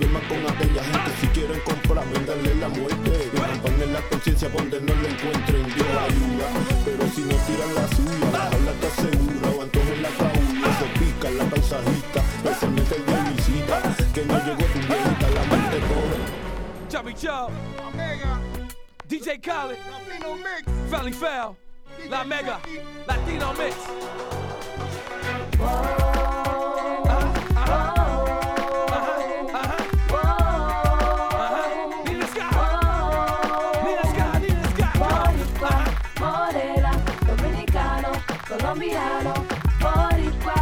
duerma con aquella gente. Si quieren comprar, venderle la muerte. Y en la conciencia donde no lo encuentren. Dios ayuda, pero si no tiran la suya, la jaula está segura o en la caula. Se pica la paisajita, especialmente el de visita. Que no llegó tu viejita, la mente corre. Chubby Chub, DJ Khaled, Latino Mix, Valley Foul, La Mega, Latino Mix. Colombiano, boricua,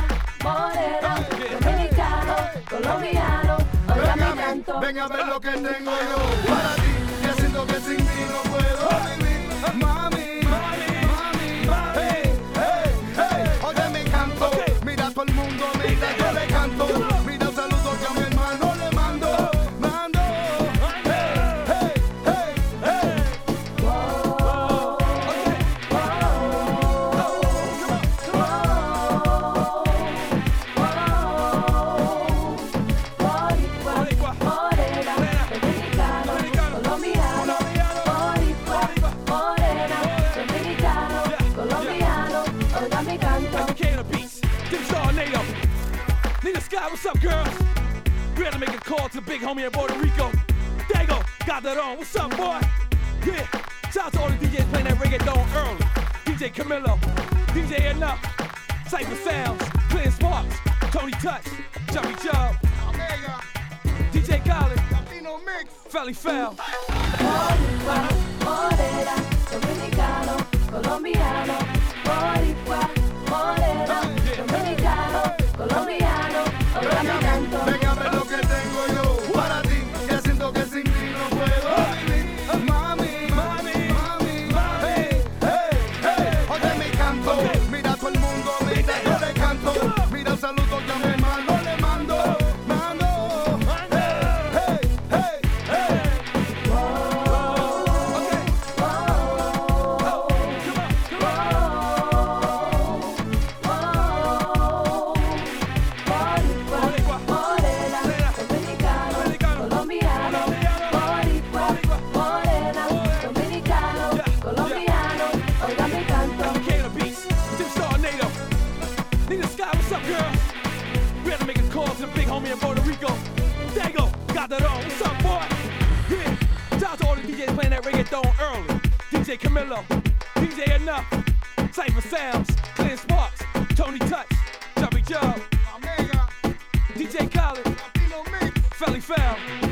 morena, dominicano, colombiano, oiga mi canto. ven a ver lo que tengo yo para ti. Que siento que sin ti no puedo Nina Sky, what's up, girls? We had to make a call to big homie in Puerto Rico. Dago, got that on. What's up, boy? Yeah, shout out to all the DJs playing that reggaeton early. DJ Camilo, DJ Enuff, Cipha Sounds, Clean Sparks, Tony Touch, Chubby Chub, Omega, DJ Khaled, Latino Mix. Felli Fel. Nina Sky, what's up, girls? We had to make a call to the big homie in Puerto Rico. Dago, got that on. What's up, boy? Yeah, shout out to all the DJs playing that reggaeton early. DJ Camilo, DJ Enuff, Cipha Sounds, Clint Sparks, Tony Touch, Chubby Joe, DJ Khaled. Felli Fel.